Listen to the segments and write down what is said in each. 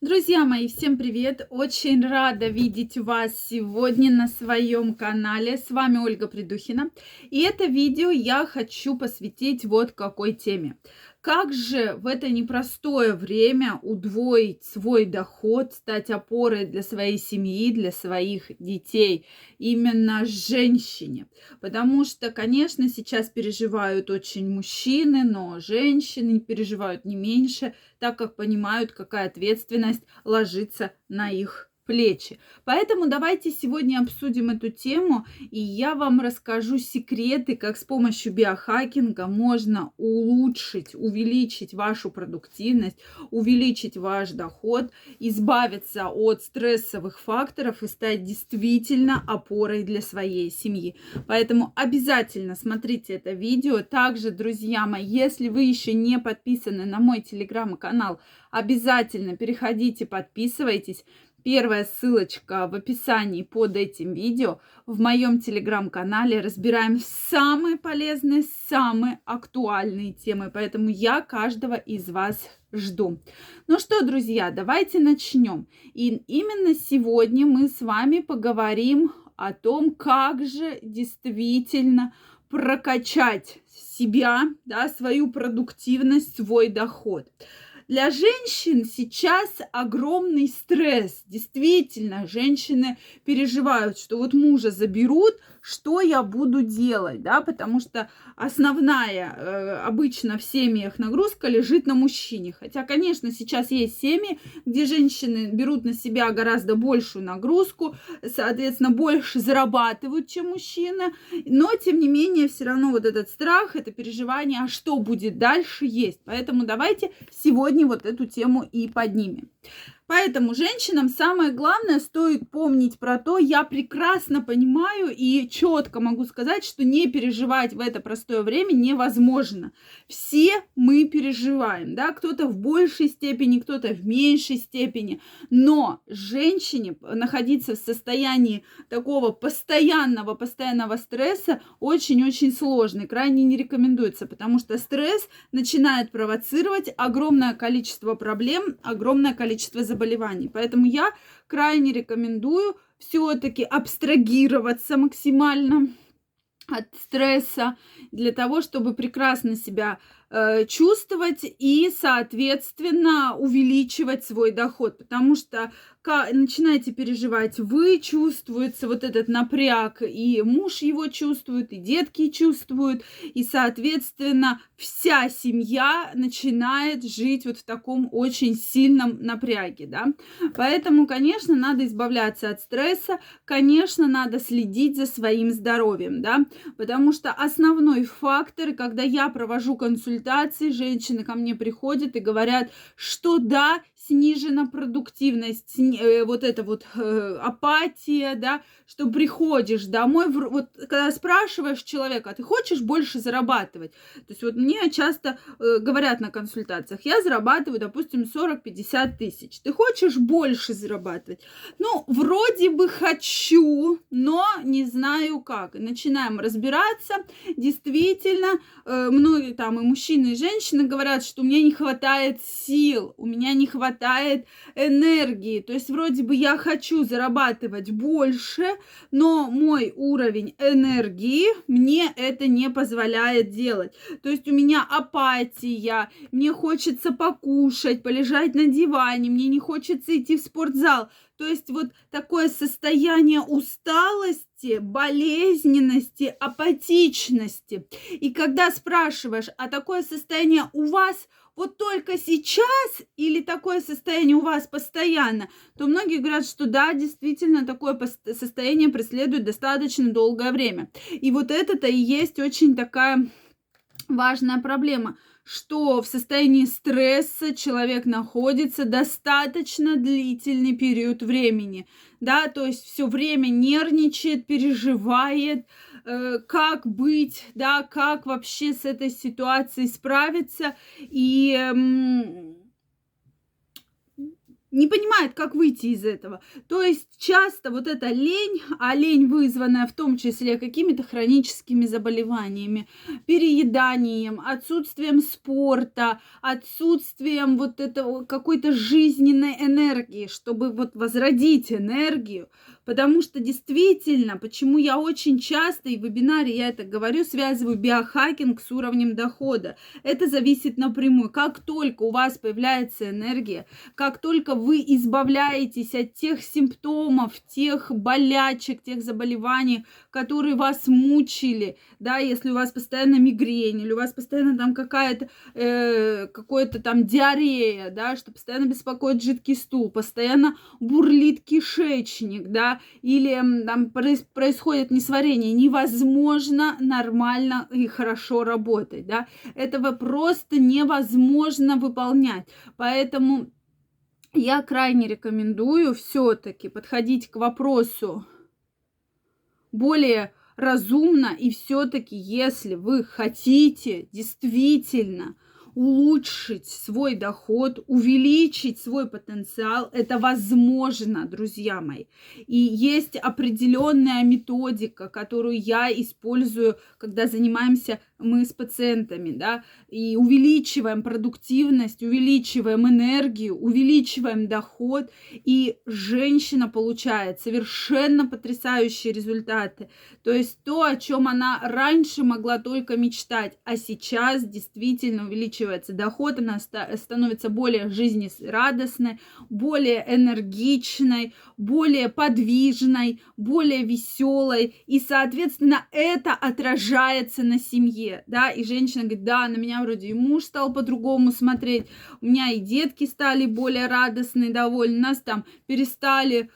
Друзья мои, всем привет! Очень рада видеть вас сегодня на своем канале. С вами Ольга Придухина. И это видео я хочу посвятить вот какой теме. Как же в это непростое время удвоить свой доход, стать опорой для своей семьи, для своих детей, именно женщине? Потому что, конечно, сейчас переживают очень мужчины, но женщины переживают не меньше, так как понимают, какая ответственность ложится на их плечи. Поэтому давайте сегодня обсудим эту тему, и я вам расскажу секреты, как с помощью биохакинга можно улучшить, увеличить вашу продуктивность, увеличить ваш доход, избавиться от стрессовых факторов и стать действительно опорой для своей семьи. Поэтому обязательно смотрите это видео. Также, друзья мои, если вы еще не подписаны на мой телеграм-канал, обязательно переходите, подписывайтесь. Первая ссылочка в описании под этим видео. В моем телеграм-канале разбираем самые полезные, самые актуальные темы. Поэтому я каждого из вас жду. Ну что, друзья, давайте начнем. И именно сегодня мы с вами поговорим о том, как же действительно прокачать себя, да, свою продуктивность, свой доход. Для женщин сейчас огромный стресс. Действительно, женщины переживают, что вот мужа заберут, что я буду делать, да, потому что основная э, обычно в семьях нагрузка лежит на мужчине. Хотя, конечно, сейчас есть семьи, где женщины берут на себя гораздо большую нагрузку, соответственно, больше зарабатывают, чем мужчины, но, тем не менее, все равно вот этот страх, это переживание, а что будет дальше, есть. Поэтому давайте сегодня вот эту тему и поднимем. Поэтому женщинам самое главное стоит помнить про то, я прекрасно понимаю и четко могу сказать, что не переживать в это простое время невозможно. Все мы переживаем, да, кто-то в большей степени, кто-то в меньшей степени, но женщине находиться в состоянии такого постоянного, постоянного стресса очень-очень сложно и крайне не рекомендуется, потому что стресс начинает провоцировать огромное количество проблем, огромное количество заболеваний заболеваний. Поэтому я крайне рекомендую все-таки абстрагироваться максимально от стресса для того, чтобы прекрасно себя Э, чувствовать и, соответственно, увеличивать свой доход, потому что начинаете переживать вы, чувствуется вот этот напряг, и муж его чувствует, и детки чувствуют, и, соответственно, вся семья начинает жить вот в таком очень сильном напряге, да. Поэтому, конечно, надо избавляться от стресса, конечно, надо следить за своим здоровьем, да, потому что основной фактор, когда я провожу консультации женщины ко мне приходят и говорят, что да, снижена продуктивность, э, вот эта вот э, апатия, да, что приходишь домой, вот когда спрашиваешь человека, а ты хочешь больше зарабатывать? То есть вот мне часто э, говорят на консультациях, я зарабатываю, допустим, 40-50 тысяч, ты хочешь больше зарабатывать? Ну, вроде бы хочу, но не знаю как. Начинаем разбираться, действительно, многие там и мужчины, и женщины говорят, что у меня не хватает сил, у меня не хватает хватает энергии. То есть вроде бы я хочу зарабатывать больше, но мой уровень энергии мне это не позволяет делать. То есть у меня апатия, мне хочется покушать, полежать на диване, мне не хочется идти в спортзал. То есть вот такое состояние усталости, болезненности, апатичности. И когда спрашиваешь, а такое состояние у вас вот только сейчас или такое состояние у вас постоянно, то многие говорят, что да, действительно, такое состояние преследует достаточно долгое время. И вот это-то и есть очень такая важная проблема, что в состоянии стресса человек находится достаточно длительный период времени, да, то есть все время нервничает, переживает, как быть, да, как вообще с этой ситуацией справиться. И не понимает, как выйти из этого. То есть часто вот эта лень, а лень вызванная в том числе какими-то хроническими заболеваниями, перееданием, отсутствием спорта, отсутствием вот этого какой-то жизненной энергии, чтобы вот возродить энергию, потому что действительно, почему я очень часто и в вебинаре я это говорю, связываю биохакинг с уровнем дохода. Это зависит напрямую. Как только у вас появляется энергия, как только вы избавляетесь от тех симптомов, тех болячек, тех заболеваний, которые вас мучили, да, если у вас постоянно мигрень, или у вас постоянно там какая-то, э, какое-то там диарея, да, что постоянно беспокоит жидкий стул, постоянно бурлит кишечник, да, или там происходит несварение, невозможно нормально и хорошо работать, да, этого просто невозможно выполнять, поэтому я крайне рекомендую все-таки подходить к вопросу более разумно и все-таки, если вы хотите действительно улучшить свой доход, увеличить свой потенциал. Это возможно, друзья мои. И есть определенная методика, которую я использую, когда занимаемся мы с пациентами, да, и увеличиваем продуктивность, увеличиваем энергию, увеличиваем доход, и женщина получает совершенно потрясающие результаты. То есть то, о чем она раньше могла только мечтать, а сейчас действительно увеличивается доход, она становится более жизнерадостной, более энергичной, более подвижной, более веселой, и, соответственно, это отражается на семье семье, да, и женщина говорит, да, на меня вроде и муж стал по-другому смотреть, у меня и детки стали более радостные, довольны, нас там перестали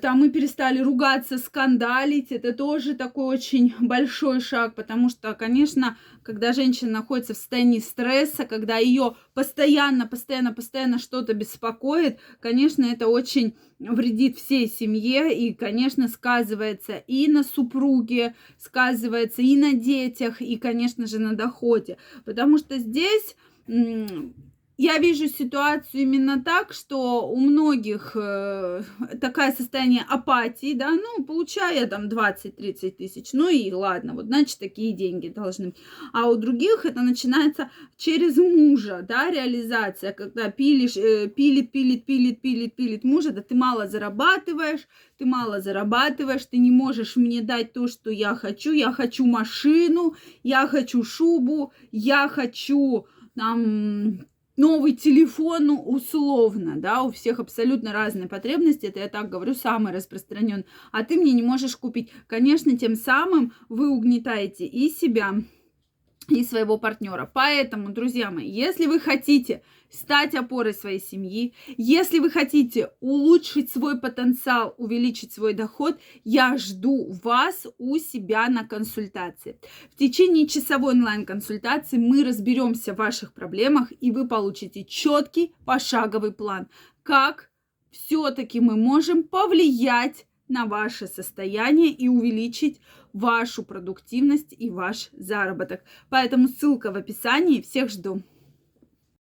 там мы перестали ругаться, скандалить. Это тоже такой очень большой шаг, потому что, конечно, когда женщина находится в состоянии стресса, когда ее постоянно, постоянно, постоянно что-то беспокоит, конечно, это очень вредит всей семье и, конечно, сказывается и на супруге, сказывается и на детях, и, конечно же, на доходе. Потому что здесь я вижу ситуацию именно так, что у многих э, такое состояние апатии, да, ну, получаю я там 20-30 тысяч, ну и ладно, вот, значит, такие деньги должны быть. А у других это начинается через мужа, да, реализация, когда пилишь, э, пилит, пилит, пилит, пилит, пилит мужа, да ты мало зарабатываешь, ты мало зарабатываешь, ты не можешь мне дать то, что я хочу, я хочу машину, я хочу шубу, я хочу там новый телефон условно, да, у всех абсолютно разные потребности, это я так говорю, самый распространенный, а ты мне не можешь купить. Конечно, тем самым вы угнетаете и себя, и своего партнера. Поэтому, друзья мои, если вы хотите стать опорой своей семьи, если вы хотите улучшить свой потенциал, увеличить свой доход, я жду вас у себя на консультации. В течение часовой онлайн-консультации мы разберемся в ваших проблемах, и вы получите четкий пошаговый план, как все-таки мы можем повлиять на ваше состояние и увеличить вашу продуктивность и ваш заработок. Поэтому ссылка в описании. Всех жду.